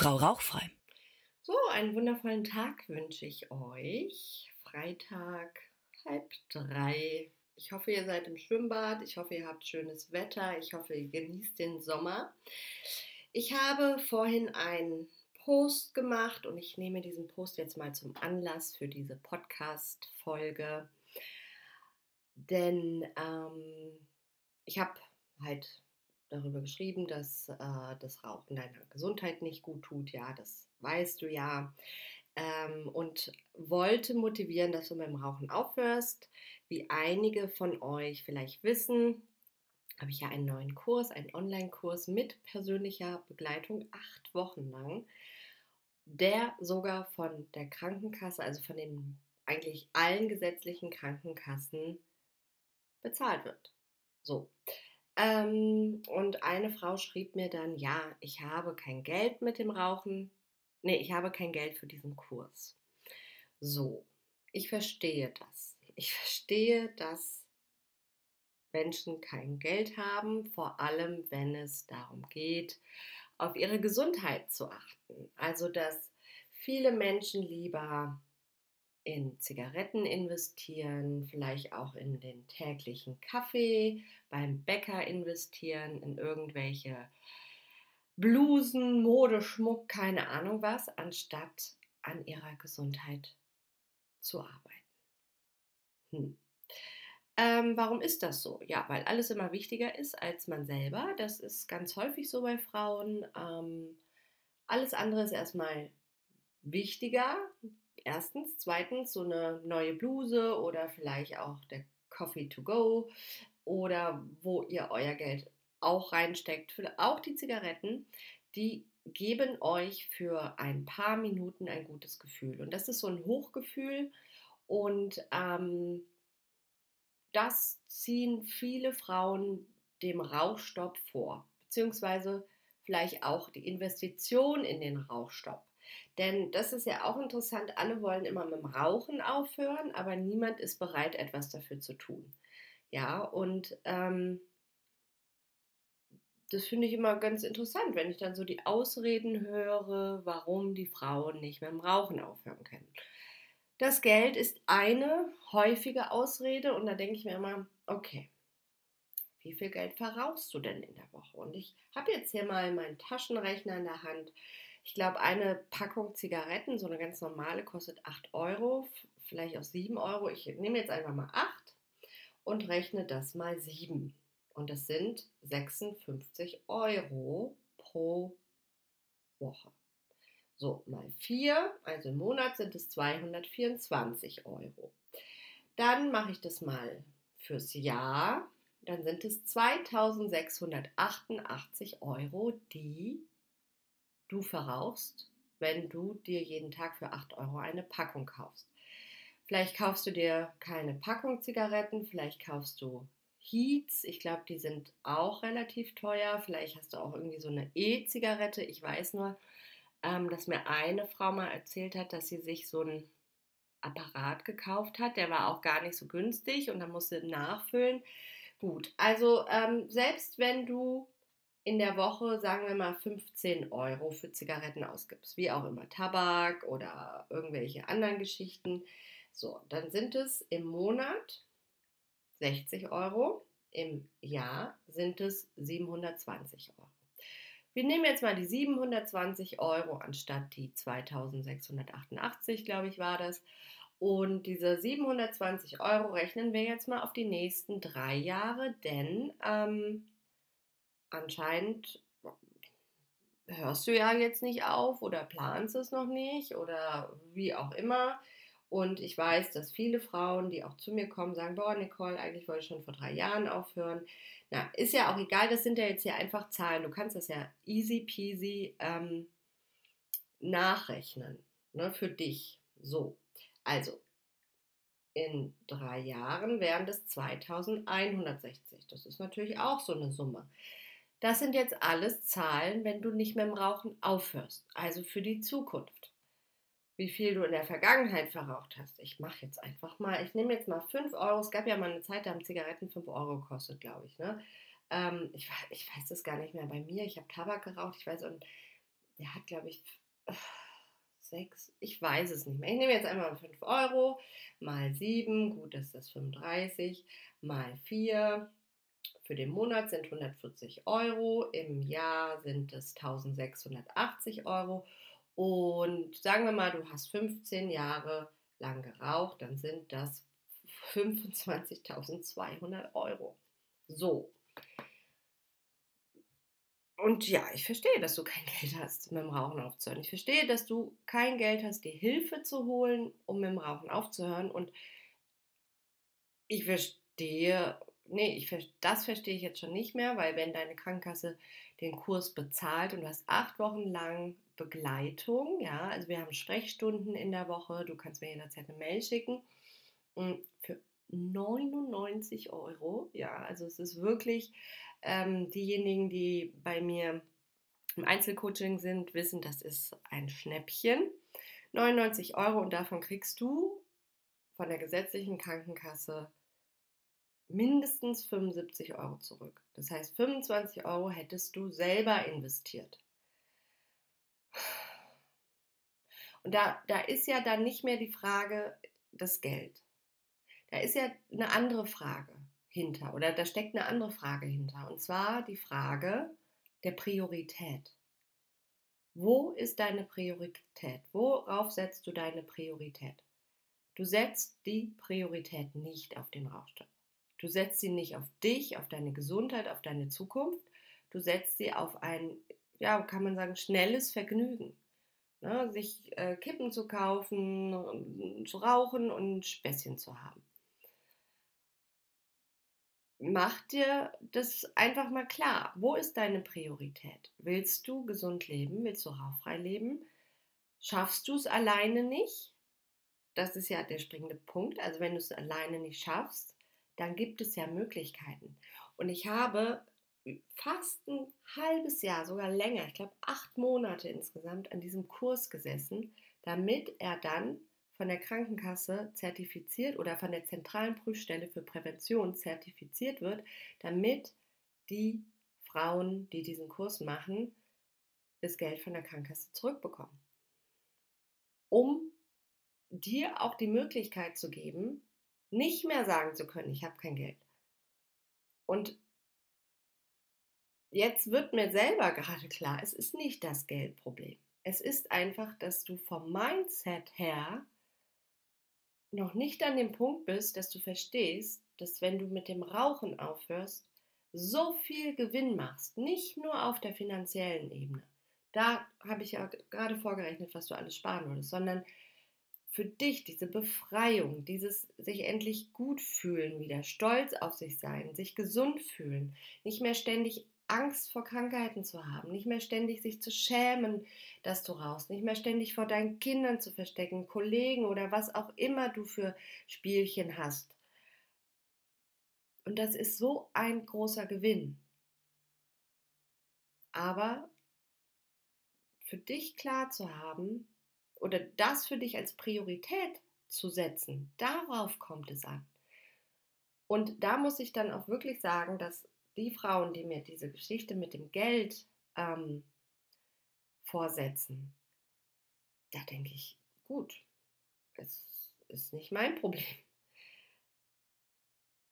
Frau Rauchfrei. So, einen wundervollen Tag wünsche ich euch. Freitag, halb drei. Ich hoffe, ihr seid im Schwimmbad. Ich hoffe, ihr habt schönes Wetter. Ich hoffe, ihr genießt den Sommer. Ich habe vorhin einen Post gemacht und ich nehme diesen Post jetzt mal zum Anlass für diese Podcast-Folge. Denn ähm, ich habe halt darüber geschrieben, dass äh, das Rauchen deiner Gesundheit nicht gut tut. Ja, das weißt du ja. Ähm, und wollte motivieren, dass du mit dem Rauchen aufhörst. Wie einige von euch vielleicht wissen, habe ich ja einen neuen Kurs, einen Online-Kurs mit persönlicher Begleitung, acht Wochen lang, der sogar von der Krankenkasse, also von den eigentlich allen gesetzlichen Krankenkassen bezahlt wird. So. Ähm, und eine Frau schrieb mir dann, ja, ich habe kein Geld mit dem Rauchen. Nee, ich habe kein Geld für diesen Kurs. So, ich verstehe das. Ich verstehe, dass Menschen kein Geld haben, vor allem wenn es darum geht, auf ihre Gesundheit zu achten. Also, dass viele Menschen lieber in Zigaretten investieren, vielleicht auch in den täglichen Kaffee, beim Bäcker investieren, in irgendwelche Blusen, Modeschmuck, keine Ahnung was, anstatt an ihrer Gesundheit zu arbeiten. Hm. Ähm, warum ist das so? Ja, weil alles immer wichtiger ist als man selber. Das ist ganz häufig so bei Frauen. Ähm, alles andere ist erstmal wichtiger, erstens. Zweitens, so eine neue Bluse oder vielleicht auch der Coffee to go oder wo ihr euer Geld auch reinsteckt. Auch die Zigaretten, die geben euch für ein paar Minuten ein gutes Gefühl. Und das ist so ein Hochgefühl und ähm, das ziehen viele Frauen dem Rauchstopp vor, beziehungsweise vielleicht auch die Investition in den Rauchstopp. Denn das ist ja auch interessant, alle wollen immer mit dem Rauchen aufhören, aber niemand ist bereit, etwas dafür zu tun. Ja, und ähm, das finde ich immer ganz interessant, wenn ich dann so die Ausreden höre, warum die Frauen nicht mit dem Rauchen aufhören können. Das Geld ist eine häufige Ausrede und da denke ich mir immer, okay, wie viel Geld verrauchst du denn in der Woche? Und ich habe jetzt hier mal meinen Taschenrechner in der Hand. Ich glaube, eine Packung Zigaretten, so eine ganz normale, kostet 8 Euro, vielleicht auch 7 Euro. Ich nehme jetzt einfach mal 8 und rechne das mal 7. Und das sind 56 Euro pro Woche. So, mal 4, also im Monat sind es 224 Euro. Dann mache ich das mal fürs Jahr. Dann sind es 2688 Euro, die du verrauchst, wenn du dir jeden Tag für 8 Euro eine Packung kaufst. Vielleicht kaufst du dir keine Packung Zigaretten, vielleicht kaufst du Heats. Ich glaube, die sind auch relativ teuer. Vielleicht hast du auch irgendwie so eine E-Zigarette. Ich weiß nur, ähm, dass mir eine Frau mal erzählt hat, dass sie sich so einen Apparat gekauft hat. Der war auch gar nicht so günstig und dann musste nachfüllen. Gut, also ähm, selbst wenn du in der Woche, sagen wir mal, 15 Euro für Zigaretten ausgibst, wie auch immer, Tabak oder irgendwelche anderen Geschichten, so, dann sind es im Monat 60 Euro, im Jahr sind es 720 Euro. Wir nehmen jetzt mal die 720 Euro anstatt die 2688, glaube ich, war das. Und diese 720 Euro rechnen wir jetzt mal auf die nächsten drei Jahre, denn ähm, anscheinend hörst du ja jetzt nicht auf oder planst es noch nicht oder wie auch immer. Und ich weiß, dass viele Frauen, die auch zu mir kommen, sagen, boah, Nicole, eigentlich wollte ich schon vor drei Jahren aufhören. Na, ist ja auch egal, das sind ja jetzt hier einfach Zahlen. Du kannst das ja easy peasy ähm, nachrechnen, ne, für dich. So, also in drei Jahren wären das 2160. Das ist natürlich auch so eine Summe. Das sind jetzt alles Zahlen, wenn du nicht mehr im Rauchen aufhörst, also für die Zukunft. Wie viel du in der Vergangenheit verraucht hast. Ich mache jetzt einfach mal, ich nehme jetzt mal 5 Euro. Es gab ja mal eine Zeit, da haben Zigaretten 5 Euro gekostet, glaube ich. Ne? Ähm, ich. Ich weiß das gar nicht mehr bei mir. Ich habe Tabak geraucht. Ich weiß, und der hat, glaube ich, sechs, ich weiß es nicht mehr. Ich nehme jetzt einmal 5 Euro mal 7, gut, das ist 35, mal 4. Für den Monat sind 140 Euro, im Jahr sind es 1680 Euro. Und sagen wir mal, du hast 15 Jahre lang geraucht, dann sind das 25.200 Euro. So, und ja, ich verstehe, dass du kein Geld hast, mit dem Rauchen aufzuhören. Ich verstehe, dass du kein Geld hast, dir Hilfe zu holen, um mit dem Rauchen aufzuhören. Und ich verstehe, nee, ich, das verstehe ich jetzt schon nicht mehr, weil wenn deine Krankenkasse den Kurs bezahlt und du hast acht Wochen lang Begleitung, ja, also wir haben Sprechstunden in der Woche, du kannst mir jederzeit eine Mail schicken. Und für 99 Euro, ja, also es ist wirklich ähm, diejenigen, die bei mir im Einzelcoaching sind, wissen, das ist ein Schnäppchen. 99 Euro und davon kriegst du von der gesetzlichen Krankenkasse mindestens 75 Euro zurück. Das heißt, 25 Euro hättest du selber investiert. Und da, da ist ja dann nicht mehr die Frage das Geld. Da ist ja eine andere Frage hinter oder da steckt eine andere Frage hinter. Und zwar die Frage der Priorität. Wo ist deine Priorität? Worauf setzt du deine Priorität? Du setzt die Priorität nicht auf den Rauchstoff. Du setzt sie nicht auf dich, auf deine Gesundheit, auf deine Zukunft. Du setzt sie auf ein, ja, kann man sagen, schnelles Vergnügen. Ne? Sich äh, Kippen zu kaufen, zu rauchen und Späßchen zu haben mach dir das einfach mal klar. Wo ist deine Priorität? Willst du gesund leben? Willst du rauchfrei leben? Schaffst du es alleine nicht? Das ist ja der springende Punkt. Also wenn du es alleine nicht schaffst, dann gibt es ja Möglichkeiten. Und ich habe fast ein halbes Jahr, sogar länger, ich glaube acht Monate insgesamt an diesem Kurs gesessen, damit er dann von der Krankenkasse zertifiziert oder von der zentralen Prüfstelle für Prävention zertifiziert wird, damit die Frauen, die diesen Kurs machen, das Geld von der Krankenkasse zurückbekommen. Um dir auch die Möglichkeit zu geben, nicht mehr sagen zu können, ich habe kein Geld. Und jetzt wird mir selber gerade klar, es ist nicht das Geldproblem. Es ist einfach, dass du vom Mindset her noch nicht an dem Punkt bist, dass du verstehst, dass wenn du mit dem Rauchen aufhörst, so viel Gewinn machst, nicht nur auf der finanziellen Ebene. Da habe ich ja gerade vorgerechnet, was du alles sparen würdest, sondern für dich diese Befreiung, dieses sich endlich gut fühlen wieder, stolz auf sich sein, sich gesund fühlen, nicht mehr ständig Angst vor Krankheiten zu haben, nicht mehr ständig sich zu schämen, dass du rauchst, nicht mehr ständig vor deinen Kindern zu verstecken, Kollegen oder was auch immer du für Spielchen hast. Und das ist so ein großer Gewinn. Aber für dich klar zu haben oder das für dich als Priorität zu setzen, darauf kommt es an. Und da muss ich dann auch wirklich sagen, dass die Frauen, die mir diese Geschichte mit dem Geld ähm, vorsetzen, da denke ich, gut, es ist nicht mein Problem.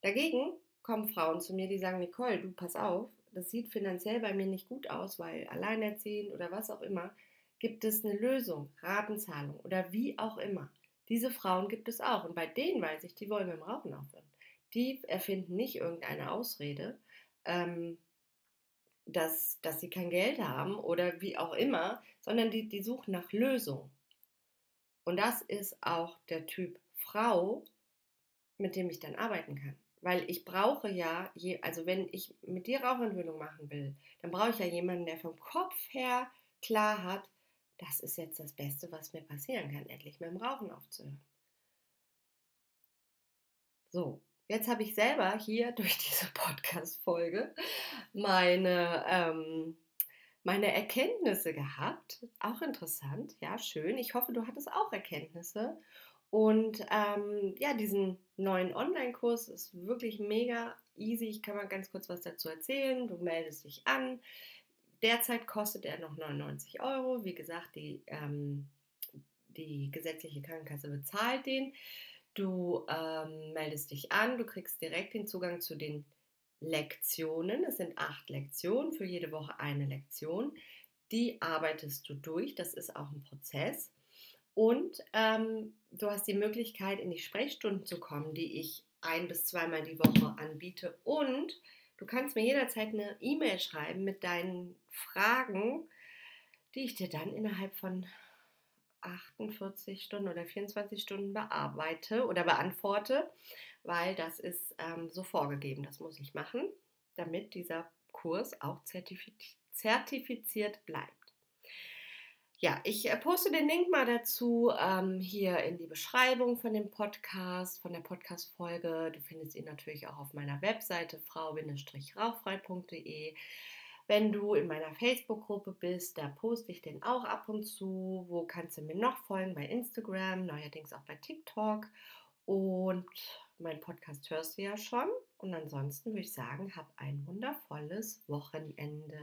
Dagegen kommen Frauen zu mir, die sagen, Nicole, du pass auf, das sieht finanziell bei mir nicht gut aus, weil alleinerziehend oder was auch immer, gibt es eine Lösung, Ratenzahlung oder wie auch immer. Diese Frauen gibt es auch und bei denen weiß ich, die wollen mit dem Rauchen aufhören. Die erfinden nicht irgendeine Ausrede, ähm, dass, dass sie kein Geld haben oder wie auch immer, sondern die, die suchen nach Lösungen. Und das ist auch der Typ Frau, mit dem ich dann arbeiten kann. Weil ich brauche ja, je, also wenn ich mit dir Rauchentwöhnung machen will, dann brauche ich ja jemanden, der vom Kopf her klar hat, das ist jetzt das Beste, was mir passieren kann, endlich mit dem Rauchen aufzuhören. So, Jetzt habe ich selber hier durch diese Podcast-Folge meine, ähm, meine Erkenntnisse gehabt. Auch interessant, ja, schön. Ich hoffe, du hattest auch Erkenntnisse. Und ähm, ja, diesen neuen Online-Kurs ist wirklich mega easy. Ich kann mal ganz kurz was dazu erzählen. Du meldest dich an, derzeit kostet er noch 99 Euro. Wie gesagt, die, ähm, die gesetzliche Krankenkasse bezahlt den. Du ähm, meldest dich an, du kriegst direkt den Zugang zu den Lektionen. Es sind acht Lektionen, für jede Woche eine Lektion. Die arbeitest du durch, das ist auch ein Prozess. Und ähm, du hast die Möglichkeit, in die Sprechstunden zu kommen, die ich ein bis zweimal die Woche anbiete. Und du kannst mir jederzeit eine E-Mail schreiben mit deinen Fragen, die ich dir dann innerhalb von 48 Stunden oder 24 Stunden bearbeite oder beantworte, weil das ist ähm, so vorgegeben. Das muss ich machen, damit dieser Kurs auch zertifiziert bleibt. Ja, ich äh, poste den Link mal dazu ähm, hier in die Beschreibung von dem Podcast, von der Podcast-Folge. Du findest ihn natürlich auch auf meiner Webseite frau-rauchfrei.de. Wenn du in meiner Facebook-Gruppe bist, da poste ich den auch ab und zu. Wo kannst du mir noch folgen? Bei Instagram, neuerdings auch bei TikTok. Und mein Podcast hörst du ja schon. Und ansonsten würde ich sagen, hab ein wundervolles Wochenende.